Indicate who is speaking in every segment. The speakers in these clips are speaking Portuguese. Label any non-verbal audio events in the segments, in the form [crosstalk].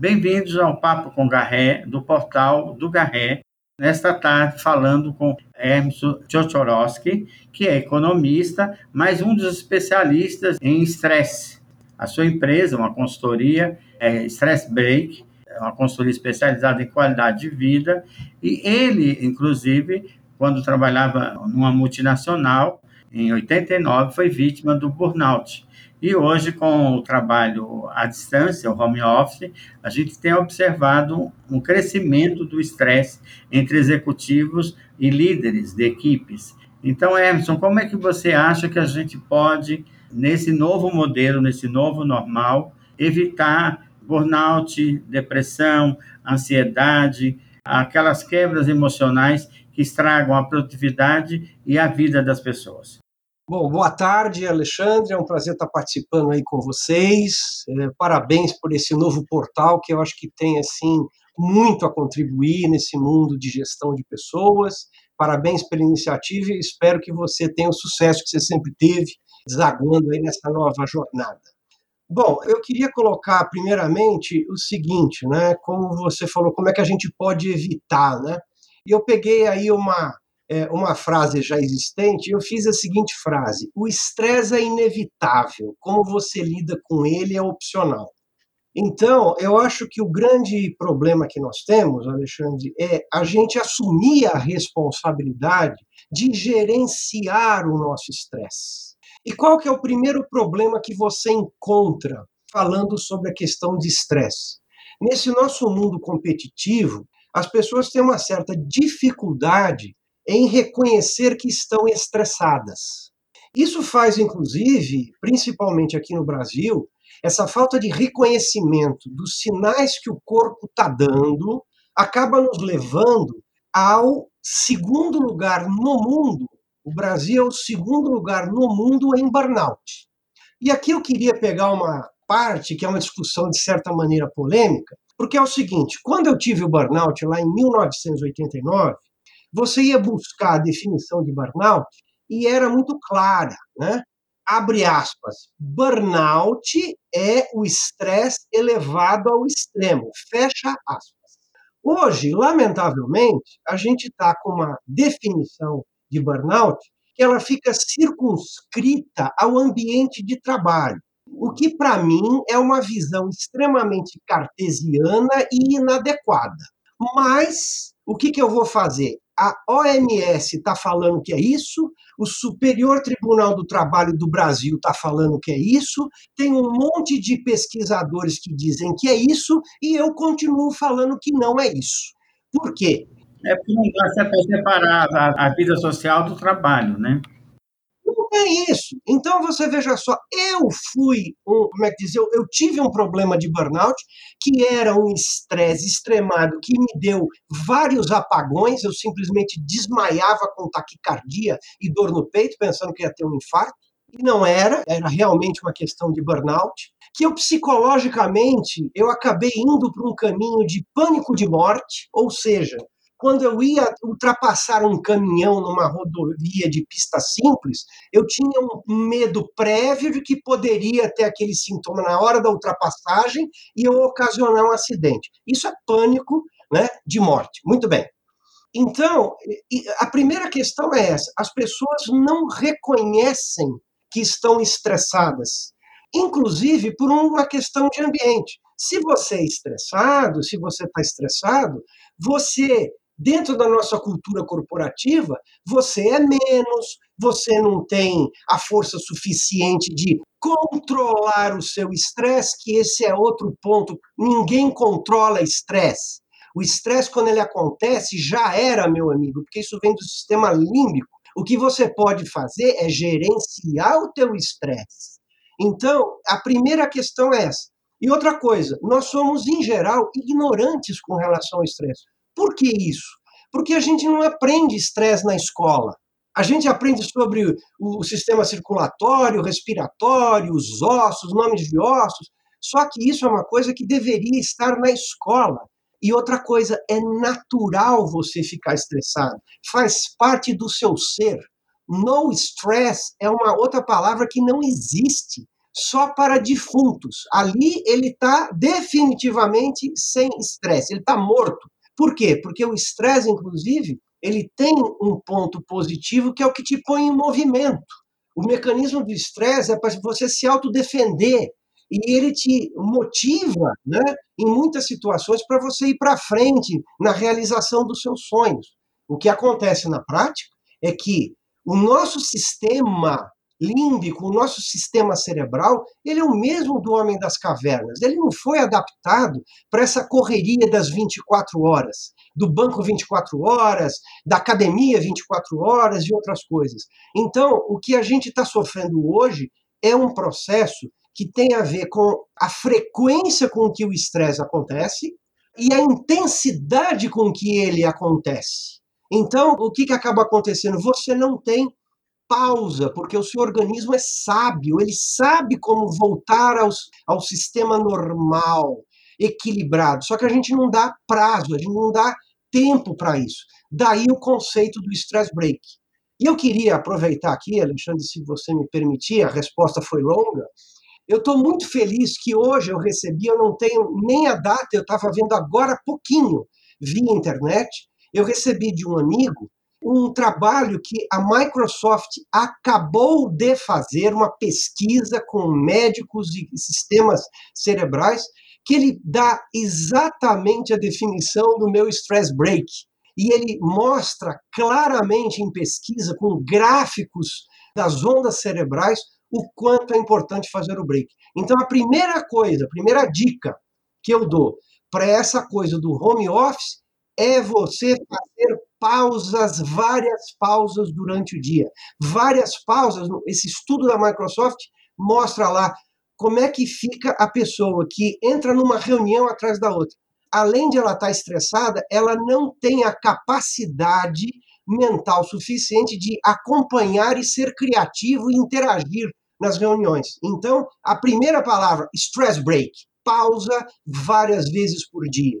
Speaker 1: Bem-vindos ao Papo com Garré, do portal do Garré. Nesta tarde, falando com Hermes Tchotchorowski, que é economista, mas um dos especialistas em estresse. A sua empresa, uma consultoria, é Stress Break, uma consultoria especializada em qualidade de vida, e ele, inclusive, quando trabalhava numa multinacional, em 89, foi vítima do burnout. E hoje, com o trabalho à distância, o home office, a gente tem observado um crescimento do estresse entre executivos e líderes de equipes. Então, Emerson, como é que você acha que a gente pode, nesse novo modelo, nesse novo normal, evitar burnout, depressão, ansiedade, aquelas quebras emocionais que estragam a produtividade e a vida das pessoas?
Speaker 2: Bom, boa tarde, Alexandre. É um prazer estar participando aí com vocês. É, parabéns por esse novo portal que eu acho que tem assim muito a contribuir nesse mundo de gestão de pessoas. Parabéns pela iniciativa e espero que você tenha o sucesso que você sempre teve, desaguando aí nessa nova jornada. Bom, eu queria colocar primeiramente o seguinte, né? Como você falou, como é que a gente pode evitar, né? E eu peguei aí uma é, uma frase já existente, eu fiz a seguinte frase: o estresse é inevitável, como você lida com ele é opcional. Então, eu acho que o grande problema que nós temos, Alexandre, é a gente assumir a responsabilidade de gerenciar o nosso estresse. E qual que é o primeiro problema que você encontra falando sobre a questão de estresse? Nesse nosso mundo competitivo, as pessoas têm uma certa dificuldade em reconhecer que estão estressadas. Isso faz, inclusive, principalmente aqui no Brasil, essa falta de reconhecimento dos sinais que o corpo está dando acaba nos levando ao segundo lugar no mundo. O Brasil é o segundo lugar no mundo em burnout. E aqui eu queria pegar uma parte que é uma discussão de certa maneira polêmica, porque é o seguinte: quando eu tive o burnout lá em 1989, você ia buscar a definição de burnout e era muito clara, né? Abre aspas, burnout é o estresse elevado ao extremo, fecha aspas. Hoje, lamentavelmente, a gente está com uma definição de burnout que ela fica circunscrita ao ambiente de trabalho, o que para mim é uma visão extremamente cartesiana e inadequada. Mas o que, que eu vou fazer? A OMS está falando que é isso, o Superior Tribunal do Trabalho do Brasil está falando que é isso, tem um monte de pesquisadores que dizem que é isso, e eu continuo falando que não é isso. Por quê?
Speaker 1: É porque não dá para separar a, a vida social do trabalho, né?
Speaker 2: É isso. Então você veja só, eu fui, um, como é que diz, eu, eu tive um problema de burnout que era um estresse extremado que me deu vários apagões, eu simplesmente desmaiava com taquicardia e dor no peito, pensando que ia ter um infarto. E não era, era realmente uma questão de burnout, que eu psicologicamente eu acabei indo para um caminho de pânico de morte, ou seja, quando eu ia ultrapassar um caminhão numa rodovia de pista simples, eu tinha um medo prévio de que poderia ter aquele sintoma na hora da ultrapassagem e eu ocasionar um acidente. Isso é pânico né, de morte. Muito bem. Então, a primeira questão é essa: as pessoas não reconhecem que estão estressadas, inclusive por uma questão de ambiente. Se você é estressado, se você está estressado, você dentro da nossa cultura corporativa, você é menos, você não tem a força suficiente de controlar o seu estresse, que esse é outro ponto. Ninguém controla estresse. O estresse, quando ele acontece, já era, meu amigo, porque isso vem do sistema límbico. O que você pode fazer é gerenciar o teu estresse. Então, a primeira questão é essa. E outra coisa, nós somos, em geral, ignorantes com relação ao estresse. Por que isso? Porque a gente não aprende estresse na escola. A gente aprende sobre o sistema circulatório, respiratório, os ossos, nomes de ossos. Só que isso é uma coisa que deveria estar na escola. E outra coisa, é natural você ficar estressado. Faz parte do seu ser. No stress é uma outra palavra que não existe. só para defuntos. Ali ele está definitivamente sem estresse, ele está morto. Por quê? Porque o estresse, inclusive, ele tem um ponto positivo que é o que te põe em movimento. O mecanismo do estresse é para você se autodefender e ele te motiva, né, em muitas situações para você ir para frente na realização dos seus sonhos. O que acontece na prática é que o nosso sistema límbico, o nosso sistema cerebral, ele é o mesmo do homem das cavernas. Ele não foi adaptado para essa correria das 24 horas, do banco 24 horas, da academia 24 horas e outras coisas. Então, o que a gente está sofrendo hoje é um processo que tem a ver com a frequência com que o estresse acontece e a intensidade com que ele acontece. Então, o que, que acaba acontecendo? Você não tem pausa, porque o seu organismo é sábio, ele sabe como voltar aos, ao sistema normal, equilibrado. Só que a gente não dá prazo, a gente não dá tempo para isso. Daí o conceito do stress break. E eu queria aproveitar aqui, Alexandre, se você me permitir, a resposta foi longa. Eu estou muito feliz que hoje eu recebi, eu não tenho nem a data, eu estava vendo agora pouquinho via internet, eu recebi de um amigo um trabalho que a Microsoft acabou de fazer, uma pesquisa com médicos e sistemas cerebrais, que ele dá exatamente a definição do meu stress break. E ele mostra claramente em pesquisa, com gráficos das ondas cerebrais, o quanto é importante fazer o break. Então, a primeira coisa, a primeira dica que eu dou para essa coisa do home office é você fazer pausas, várias pausas durante o dia. Várias pausas. Esse estudo da Microsoft mostra lá como é que fica a pessoa que entra numa reunião atrás da outra. Além de ela estar estressada, ela não tem a capacidade mental suficiente de acompanhar e ser criativo e interagir nas reuniões. Então, a primeira palavra, stress break, pausa várias vezes por dia.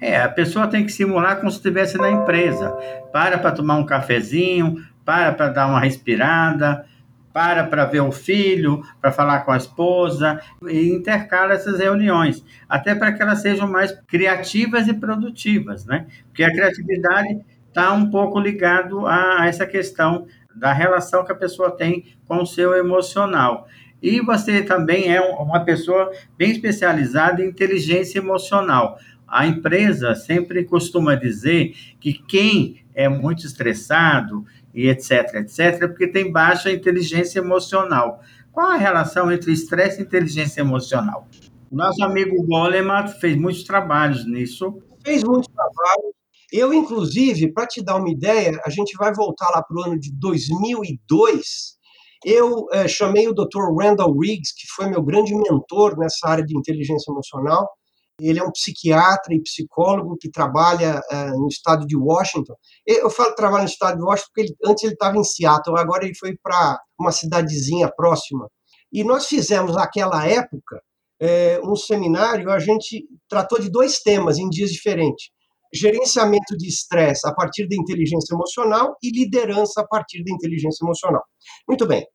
Speaker 1: É, a pessoa tem que simular como se estivesse na empresa. Para para tomar um cafezinho, para para dar uma respirada, para para ver o filho, para falar com a esposa e intercala essas reuniões, até para que elas sejam mais criativas e produtivas, né? Porque a criatividade está um pouco ligado a essa questão da relação que a pessoa tem com o seu emocional. E você também é uma pessoa bem especializada em inteligência emocional. A empresa sempre costuma dizer que quem é muito estressado e etc, etc, é porque tem baixa inteligência emocional. Qual a relação entre estresse e inteligência emocional? Nosso amigo Goleman fez muitos trabalhos nisso.
Speaker 2: Fez muitos trabalhos. Eu, inclusive, para te dar uma ideia, a gente vai voltar lá para o ano de 2002. Eu é, chamei o Dr. Randall Riggs, que foi meu grande mentor nessa área de inteligência emocional, ele é um psiquiatra e psicólogo que trabalha uh, no estado de Washington. Eu falo trabalha no estado de Washington porque ele, antes ele estava em Seattle, agora ele foi para uma cidadezinha próxima. E nós fizemos naquela época é, um seminário, a gente tratou de dois temas em dias diferentes. Gerenciamento de estresse a partir da inteligência emocional e liderança a partir da inteligência emocional. Muito bem.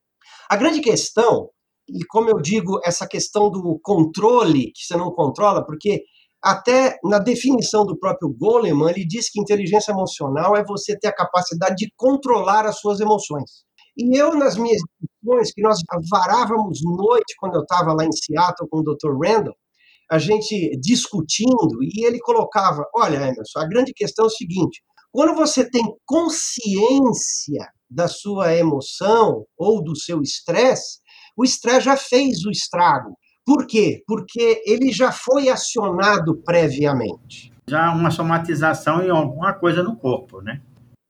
Speaker 2: A grande questão e como eu digo, essa questão do controle, que você não controla, porque até na definição do próprio Goleman, ele diz que inteligência emocional é você ter a capacidade de controlar as suas emoções. E eu, nas minhas discussões, que nós varávamos noite quando eu estava lá em Seattle com o Dr. Randall, a gente discutindo, e ele colocava: Olha, Emerson, a grande questão é o seguinte: quando você tem consciência da sua emoção ou do seu estresse, o estresse já fez o estrago. Por quê? Porque ele já foi acionado previamente.
Speaker 1: Já uma somatização em alguma coisa no corpo, né?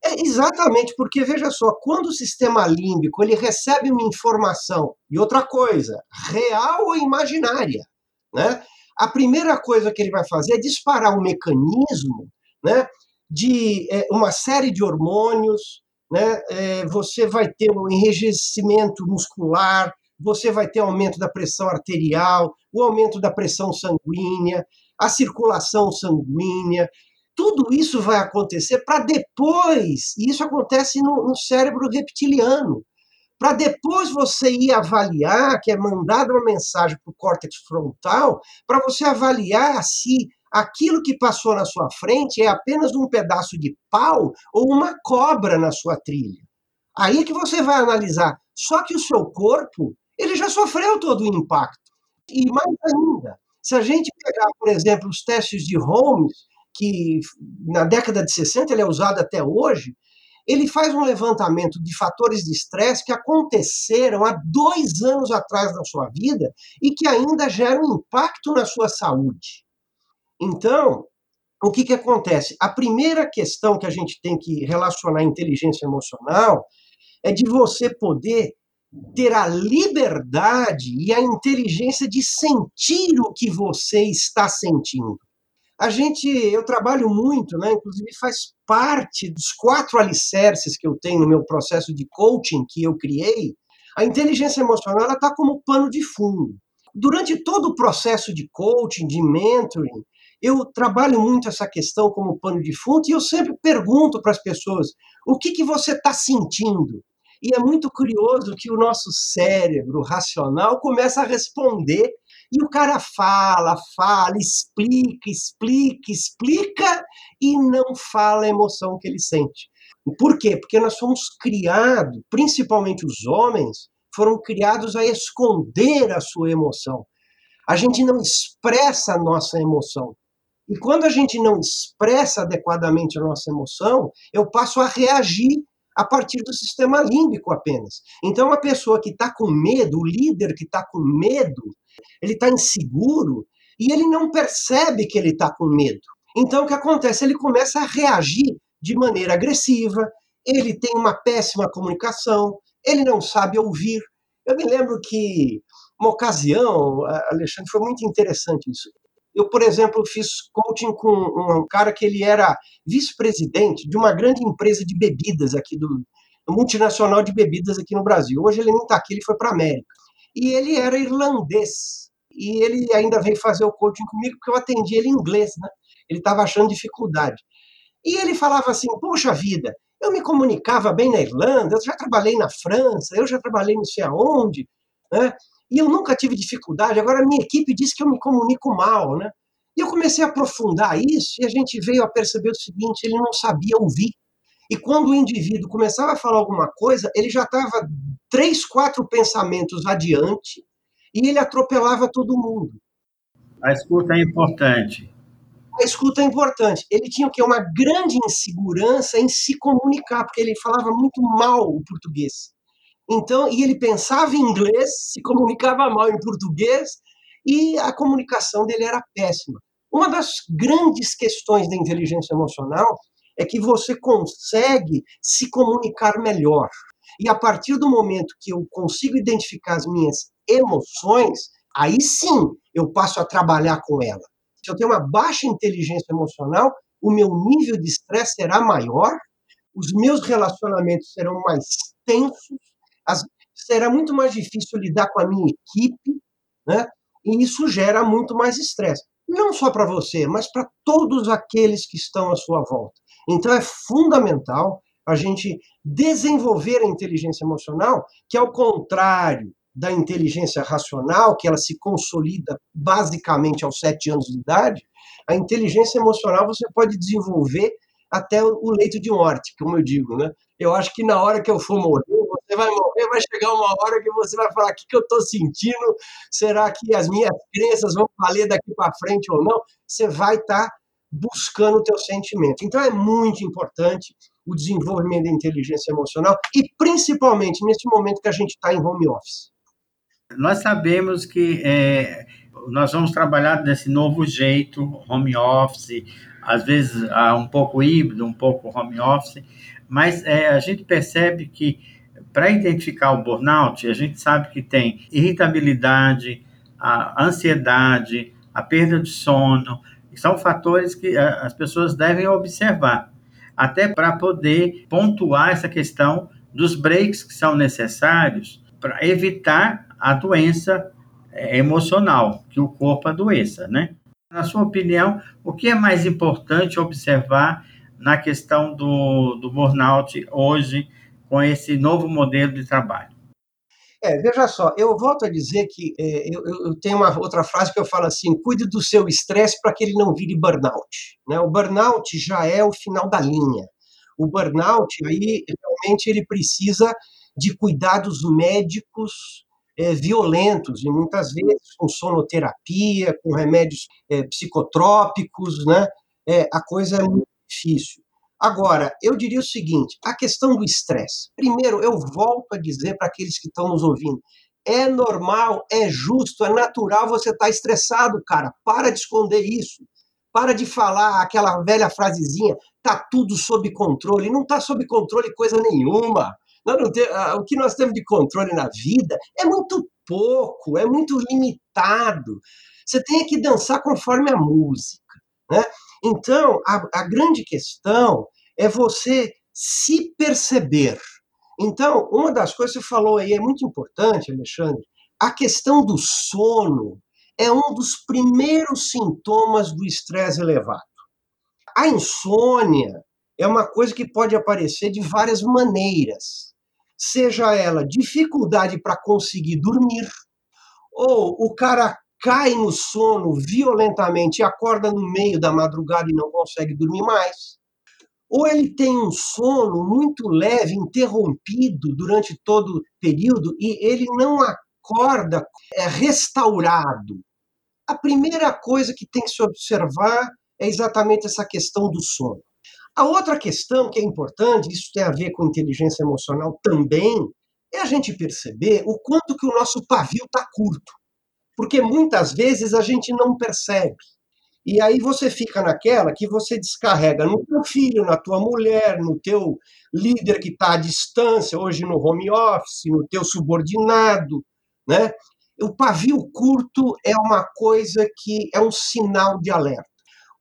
Speaker 2: É, exatamente, porque veja só, quando o sistema límbico ele recebe uma informação, e outra coisa, real ou imaginária, né? A primeira coisa que ele vai fazer é disparar um mecanismo né, de é, uma série de hormônios, né, é, você vai ter um enrijecimento muscular, você vai ter aumento da pressão arterial, o aumento da pressão sanguínea, a circulação sanguínea. Tudo isso vai acontecer para depois, e isso acontece no, no cérebro reptiliano, para depois você ir avaliar, que é mandada uma mensagem para o córtex frontal, para você avaliar se aquilo que passou na sua frente é apenas um pedaço de pau ou uma cobra na sua trilha. Aí é que você vai analisar. Só que o seu corpo, ele já sofreu todo o impacto. E mais ainda, se a gente pegar, por exemplo, os testes de Holmes, que na década de 60 ele é usado até hoje, ele faz um levantamento de fatores de estresse que aconteceram há dois anos atrás na sua vida e que ainda geram impacto na sua saúde. Então, o que, que acontece? A primeira questão que a gente tem que relacionar a inteligência emocional é de você poder ter a liberdade e a inteligência de sentir o que você está sentindo. A gente, eu trabalho muito, né? Inclusive faz parte dos quatro alicerces que eu tenho no meu processo de coaching que eu criei. A inteligência emocional está como pano de fundo. Durante todo o processo de coaching, de mentoring, eu trabalho muito essa questão como pano de fundo e eu sempre pergunto para as pessoas: o que, que você está sentindo? E é muito curioso que o nosso cérebro racional começa a responder e o cara fala, fala, explica, explica, explica e não fala a emoção que ele sente. Por quê? Porque nós fomos criados, principalmente os homens, foram criados a esconder a sua emoção. A gente não expressa a nossa emoção. E quando a gente não expressa adequadamente a nossa emoção, eu passo a reagir a partir do sistema límbico apenas. Então, a pessoa que está com medo, o líder que está com medo, ele está inseguro e ele não percebe que ele está com medo. Então, o que acontece? Ele começa a reagir de maneira agressiva, ele tem uma péssima comunicação, ele não sabe ouvir. Eu me lembro que, uma ocasião, Alexandre, foi muito interessante isso. Eu, por exemplo, fiz coaching com um cara que ele era vice-presidente de uma grande empresa de bebidas aqui do multinacional de bebidas aqui no Brasil. Hoje ele nem está aqui, ele foi para a América e ele era irlandês. E ele ainda veio fazer o coaching comigo, porque eu atendi ele em inglês, né? Ele estava achando dificuldade. E ele falava assim: Poxa vida, eu me comunicava bem na Irlanda, eu já trabalhei na França, eu já trabalhei não sei aonde, né? E eu nunca tive dificuldade. Agora a minha equipe diz que eu me comunico mal, né? E eu comecei a aprofundar isso e a gente veio a perceber o seguinte: ele não sabia ouvir. E quando o indivíduo começava a falar alguma coisa, ele já estava três, quatro pensamentos adiante e ele atropelava todo mundo.
Speaker 1: A escuta é importante.
Speaker 2: A escuta é importante. Ele tinha o quê? Uma grande insegurança em se comunicar, porque ele falava muito mal o português. Então, e ele pensava em inglês, se comunicava mal em português, e a comunicação dele era péssima. Uma das grandes questões da inteligência emocional é que você consegue se comunicar melhor. E a partir do momento que eu consigo identificar as minhas emoções, aí sim eu passo a trabalhar com ela. Se eu tenho uma baixa inteligência emocional, o meu nível de estresse será maior, os meus relacionamentos serão mais tensos, será muito mais difícil lidar com a minha equipe, né? E isso gera muito mais estresse. Não só para você, mas para todos aqueles que estão à sua volta. Então é fundamental a gente desenvolver a inteligência emocional, que ao contrário da inteligência racional, que ela se consolida basicamente aos sete anos de idade, a inteligência emocional você pode desenvolver até o leito de morte, como eu digo, né? Eu acho que na hora que eu for morrer, você vai morrer, vai chegar uma hora que você vai falar: o que, que eu estou sentindo? Será que as minhas crenças vão valer daqui para frente ou não? Você vai estar tá buscando o teu sentimento. Então é muito importante o desenvolvimento da inteligência emocional e principalmente nesse momento que a gente está em home office.
Speaker 1: Nós sabemos que é, nós vamos trabalhar desse novo jeito, home office, às vezes um pouco híbrido, um pouco home office, mas é, a gente percebe que para identificar o burnout, a gente sabe que tem irritabilidade, a ansiedade, a perda de sono, são fatores que é, as pessoas devem observar, até para poder pontuar essa questão dos breaks que são necessários para evitar a doença é, emocional, que o corpo adoeça, né? Na sua opinião, o que é mais importante observar na questão do, do burnout hoje com esse novo modelo de trabalho?
Speaker 2: É, veja só, eu volto a dizer que é, eu, eu, tenho uma outra frase que eu falo assim: cuide do seu estresse para que ele não vire burnout. Né? O burnout já é o final da linha. O burnout, aí, realmente, ele precisa de cuidados médicos é, violentos, e muitas vezes com sonoterapia, com remédios é, psicotrópicos, né? É, a coisa é muito difícil. Agora, eu diria o seguinte: a questão do estresse. Primeiro, eu volto a dizer para aqueles que estão nos ouvindo: é normal, é justo, é natural você estar tá estressado, cara. Para de esconder isso. Para de falar aquela velha frasezinha, tá tudo sob controle. Não está sob controle coisa nenhuma. Tem, ah, o que nós temos de controle na vida é muito pouco, é muito limitado. Você tem que dançar conforme a música. Né? Então, a, a grande questão é você se perceber. Então, uma das coisas que você falou aí é muito importante, Alexandre, a questão do sono é um dos primeiros sintomas do estresse elevado. A insônia é uma coisa que pode aparecer de várias maneiras, seja ela dificuldade para conseguir dormir, ou o cara cai no sono violentamente e acorda no meio da madrugada e não consegue dormir mais ou ele tem um sono muito leve, interrompido durante todo o período e ele não acorda é, restaurado. A primeira coisa que tem que se observar é exatamente essa questão do sono. A outra questão que é importante, isso tem a ver com inteligência emocional também, é a gente perceber o quanto que o nosso pavio está curto. Porque muitas vezes a gente não percebe. E aí você fica naquela que você descarrega no teu filho, na tua mulher, no teu líder que está à distância, hoje no home office, no teu subordinado, né? O pavio curto é uma coisa que é um sinal de alerta.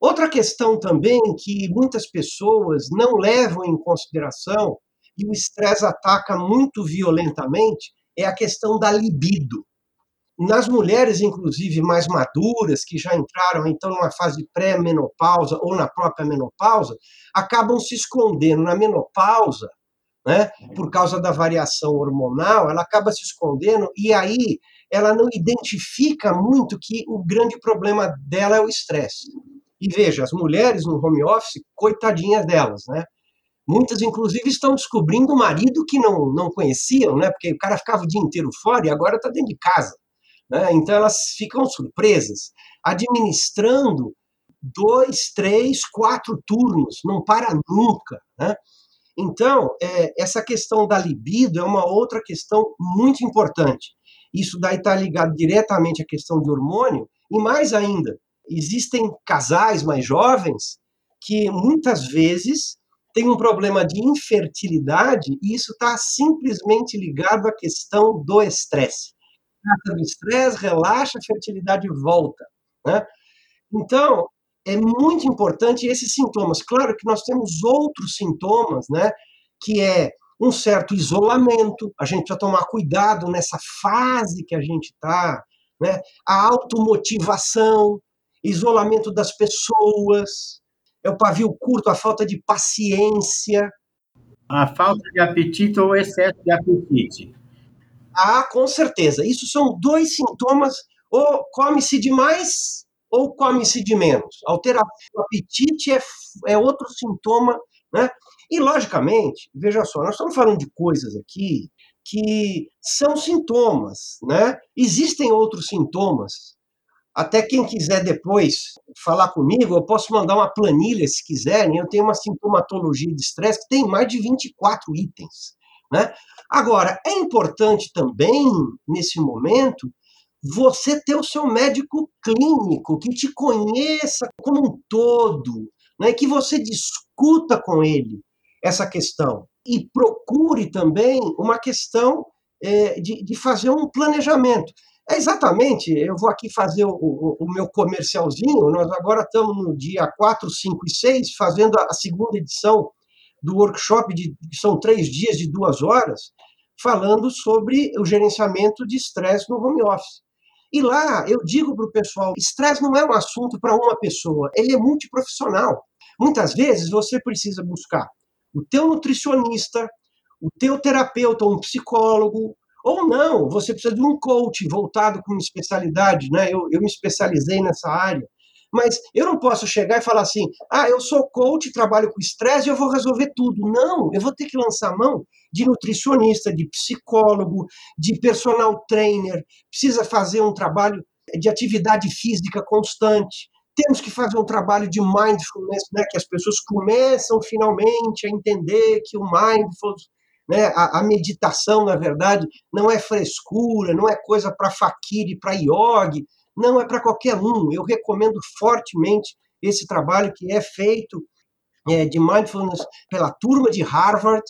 Speaker 2: Outra questão também que muitas pessoas não levam em consideração e o estresse ataca muito violentamente é a questão da libido. Nas mulheres, inclusive, mais maduras, que já entraram então numa fase pré-menopausa ou na própria menopausa, acabam se escondendo na menopausa, né, por causa da variação hormonal, ela acaba se escondendo e aí ela não identifica muito que o grande problema dela é o estresse. E veja, as mulheres no home office, coitadinhas delas, né? Muitas, inclusive, estão descobrindo o marido que não, não conheciam, né? Porque o cara ficava o dia inteiro fora e agora está dentro de casa. Né? Então, elas ficam surpresas, administrando dois, três, quatro turnos, não para nunca. Né? Então, é, essa questão da libido é uma outra questão muito importante. Isso daí está ligado diretamente à questão de hormônio, e mais ainda, existem casais mais jovens que muitas vezes têm um problema de infertilidade e isso está simplesmente ligado à questão do estresse trata do estresse, relaxa, a fertilidade volta. Né? Então, é muito importante esses sintomas. Claro que nós temos outros sintomas, né? Que é um certo isolamento, a gente precisa tomar cuidado nessa fase que a gente está, né? A automotivação, isolamento das pessoas, é o pavio curto, a falta de paciência.
Speaker 1: A falta de apetite ou excesso de apetite.
Speaker 2: Ah, com certeza. Isso são dois sintomas, ou come-se demais ou come-se de menos. Alteração do apetite é, é outro sintoma, né? E, logicamente, veja só, nós estamos falando de coisas aqui que são sintomas, né? Existem outros sintomas. Até quem quiser depois falar comigo, eu posso mandar uma planilha se quiserem. Eu tenho uma sintomatologia de estresse que tem mais de 24 itens. Né? Agora, é importante também, nesse momento, você ter o seu médico clínico que te conheça como um todo, né? que você discuta com ele essa questão e procure também uma questão é, de, de fazer um planejamento. É exatamente, eu vou aqui fazer o, o, o, meu comercialzinho, nós agora estamos no dia 4, 5 e 6, fazendo a, a segunda edição do workshop, de, são três dias de duas horas, falando sobre o gerenciamento de estresse no home office. E lá eu digo para o pessoal: estresse não é um assunto para uma pessoa, ele é multiprofissional. Muitas vezes você precisa buscar o teu nutricionista, o teu terapeuta, um psicólogo, Ou não, você precisa de um coach voltado com especialidade, né? Eu, eu me especializei nessa área. Mas eu não posso chegar e falar assim: ah, eu sou coach, trabalho com estresse e eu vou resolver tudo. Não, eu vou ter que lançar mão de nutricionista, de psicólogo, de personal trainer, precisa fazer um trabalho de atividade física constante. Temos que fazer um trabalho de mindfulness, né, que as pessoas começam finalmente a entender que o mindfulness, né, a, a meditação, na verdade, não é frescura, não é coisa para fakir, para yogi, não é para qualquer um. Eu recomendo fortemente esse trabalho que é feito é, de mindfulness pela turma de Harvard,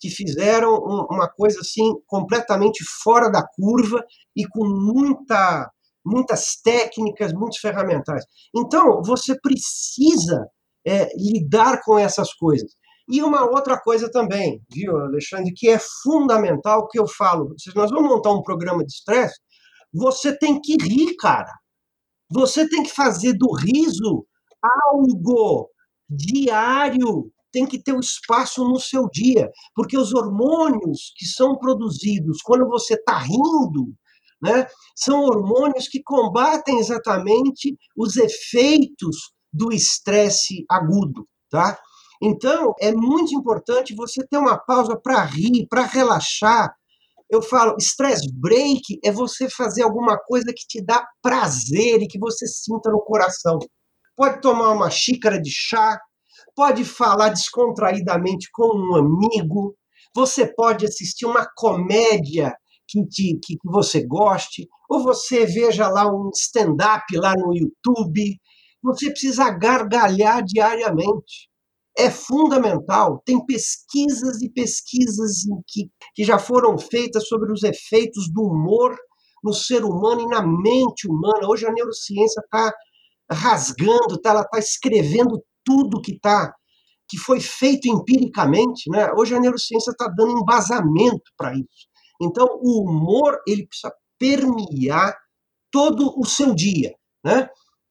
Speaker 2: que fizeram um, uma coisa assim completamente fora da curva e com muita muitas técnicas, muitos ferramentais. Então, você precisa é, lidar com essas coisas. E uma outra coisa também, viu, Alexandre, que é fundamental que eu falo. Nós vamos montar um programa de estresse, você tem que rir, cara. Você tem que fazer do riso algo diário. Tem que ter um espaço no seu dia, porque os hormônios que são produzidos quando você está rindo, né, são hormônios que combatem exatamente os efeitos do estresse agudo, tá? Então, é muito importante você ter uma pausa para rir, para relaxar, eu falo, stress break é você fazer alguma coisa que te dá prazer e que você sinta no coração. Pode tomar uma xícara de chá, pode falar descontraídamente com um amigo, você pode assistir uma comédia que, te, que você goste, ou você veja lá um stand-up lá no YouTube. Você precisa gargalhar diariamente é fundamental. Tem pesquisas e pesquisas que, que já foram feitas sobre os efeitos do humor no ser humano e na mente humana. Hoje a neurociência está rasgando, tá, ela está escrevendo tudo que tá, que foi feito empiricamente. Né? Hoje a neurociência está dando embasamento para isso. Então, o humor ele precisa permear todo o seu dia. Né?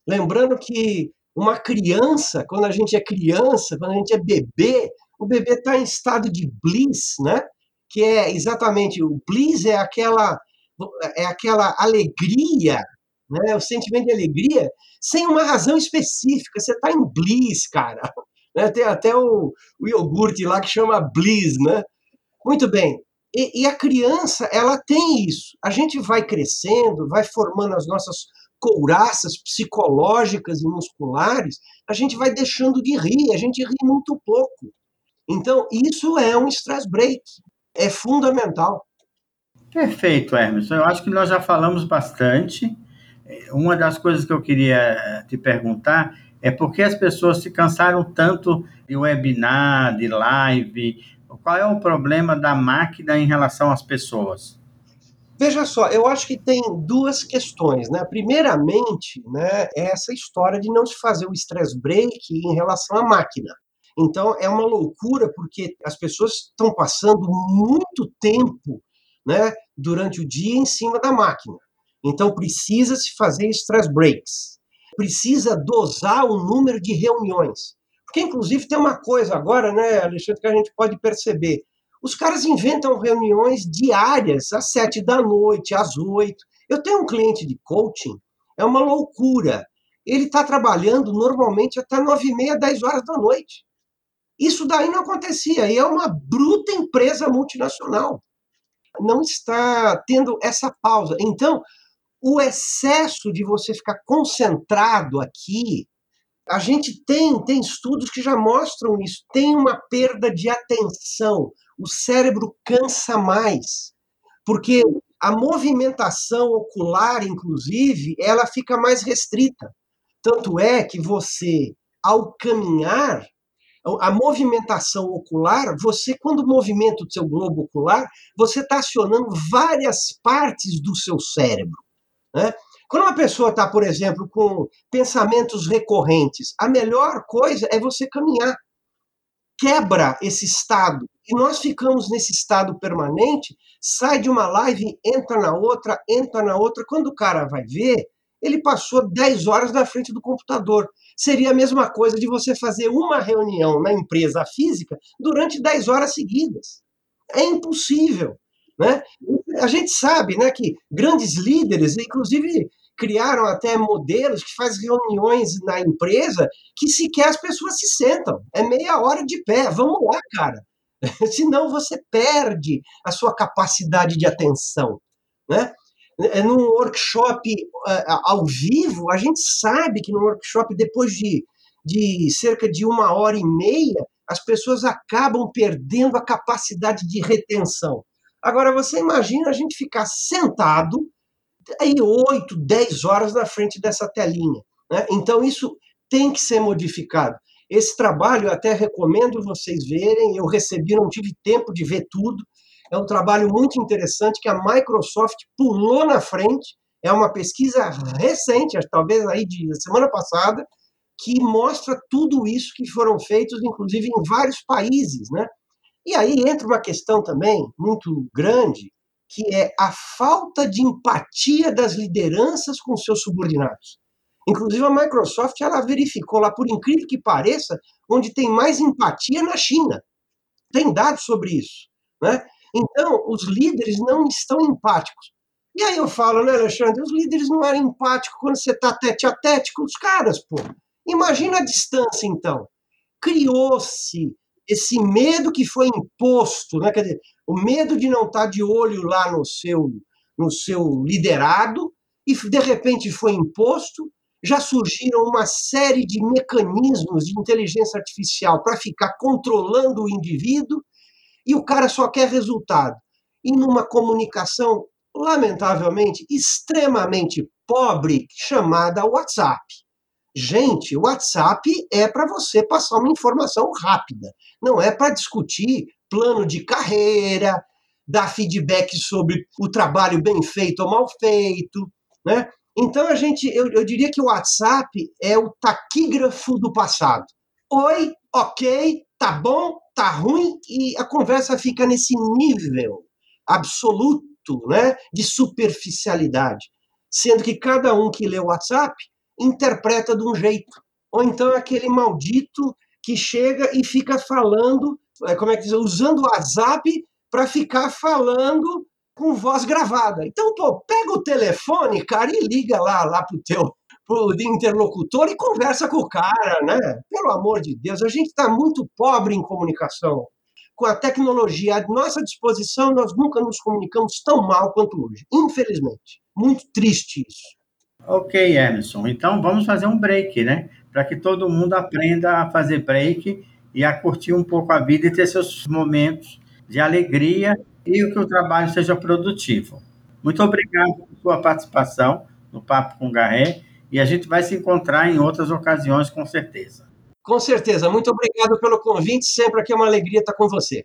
Speaker 2: Lembrando que uma criança, quando a gente é criança, quando a gente é bebê, o bebê está em estado de bliss, né? Que é exatamente o bliss é aquela é aquela alegria, né? O sentimento de alegria sem uma razão específica. Você está em bliss, cara. [laughs] Né? Tem até o, o iogurte lá que chama bliss, né? Muito bem. E, e a criança, ela tem isso. A gente vai crescendo, vai formando as nossas couraças psicológicas e musculares, a gente vai deixando de rir, a gente ri muito pouco. Então, isso é um stress break, é fundamental.
Speaker 1: Perfeito, Emerson. Eu acho que nós já falamos bastante. Uma das coisas que eu queria te perguntar é por que as pessoas se cansaram tanto de webinar, de live. Qual é o problema da máquina em relação às pessoas?
Speaker 2: Veja só, eu acho que tem duas questões, né? Primeiramente, né, é essa história de não se fazer o stress break em relação à máquina. Então é uma loucura porque as pessoas estão passando muito tempo, né, durante o dia em cima da máquina. Então precisa se fazer stress breaks. Precisa dosar o número de reuniões. Porque inclusive tem uma coisa agora, né, Alexandre, que a gente pode perceber os caras inventam reuniões diárias, às sete da noite, às oito. Eu tenho um cliente de coaching, é uma loucura. Ele está trabalhando normalmente até nove e meia, dez horas da noite. Isso daí não acontecia, e é uma bruta empresa multinacional. Não está tendo essa pausa. Então, o excesso de você ficar concentrado aqui, a gente tem, tem estudos que já mostram isso, tem uma perda de atenção o cérebro cansa mais, porque a movimentação ocular, inclusive, ela fica mais restrita. Tanto é que você, ao caminhar, a movimentação ocular, você, quando movimenta o seu globo ocular, você está acionando várias partes do seu cérebro. Né? Quando uma pessoa está, por exemplo, com pensamentos recorrentes, a melhor coisa é você caminhar. Quebra esse estado e nós ficamos nesse estado permanente, sai de uma live, entra na outra, entra na outra. Quando o cara vai ver, ele passou 10 horas na frente do computador. Seria a mesma coisa de você fazer uma reunião na empresa física durante 10 horas seguidas. É impossível. Né? A gente sabe né, que grandes líderes, inclusive criaram até modelos que faz reuniões na empresa que sequer as pessoas se sentam. É meia hora de pé. Vamos lá, cara. [laughs] Senão você perde a sua capacidade de atenção. Né? É, num workshop uh, ao vivo, a gente sabe que no workshop, depois de, de cerca de uma hora e meia, as pessoas acabam perdendo a capacidade de retenção. Agora, você imagina a gente ficar sentado aí 8, 10 horas na frente dessa telinha. Né? Então, isso tem que ser modificado. Esse trabalho eu até recomendo vocês verem, eu recebi, não tive tempo de ver tudo. É um trabalho muito interessante que a Microsoft pulou na frente. É uma pesquisa recente, talvez aí de semana passada, que mostra tudo isso que foram feitos, inclusive em vários países, né? E aí entra uma questão também muito grande, que é a falta de empatia das lideranças com seus subordinados. Inclusive a Microsoft ela verificou lá, por incrível que pareça, onde tem mais empatia na China. Tem dados sobre isso, né? Então os líderes não estão empáticos. E aí eu falo, né, Alexandre? Os líderes não eram empáticos quando você está tete a tete com os caras, pô. Imagina a distância, então. Criou-se esse medo que foi imposto, né? quer dizer, o medo de não estar de olho lá no seu, no seu liderado, e de repente foi imposto, já surgiram uma série de mecanismos de inteligência artificial para ficar controlando o indivíduo, e o cara só quer resultado. E numa comunicação, lamentavelmente, extremamente pobre, chamada WhatsApp. Gente, o WhatsApp é para você passar uma informação rápida, não é para discutir plano de carreira, dar feedback sobre o trabalho bem feito ou mal feito, né? Então a gente, eu, eu diria que o WhatsApp é o taquígrafo do passado. Oi, ok, tá bom, tá ruim e a conversa fica nesse nível absoluto, né, de superficialidade, sendo que cada um que lê o WhatsApp interpreta de um jeito. Ou então aquele maldito que chega e fica falando, é, como é que diz, usando o WhatsApp para ficar falando com voz gravada. Então, pô, pega o telefone, cara, e liga lá, lá pro teu pro interlocutor e conversa com o cara, né? Pelo amor de Deus, a gente está muito pobre em comunicação. Com a tecnologia à nossa disposição, nós nunca nos comunicamos tão mal quanto hoje, infelizmente. Muito triste isso.
Speaker 1: Ok, Emerson. Então vamos fazer um break, né? Para que todo mundo aprenda a fazer break e a curtir um pouco a vida e ter seus momentos de alegria e que o trabalho seja produtivo. Muito obrigado por sua participação no Papo com Garré e a gente vai se encontrar em outras ocasiões, com certeza.
Speaker 2: Com certeza. Muito obrigado pelo convite. Sempre aqui é uma alegria estar com você.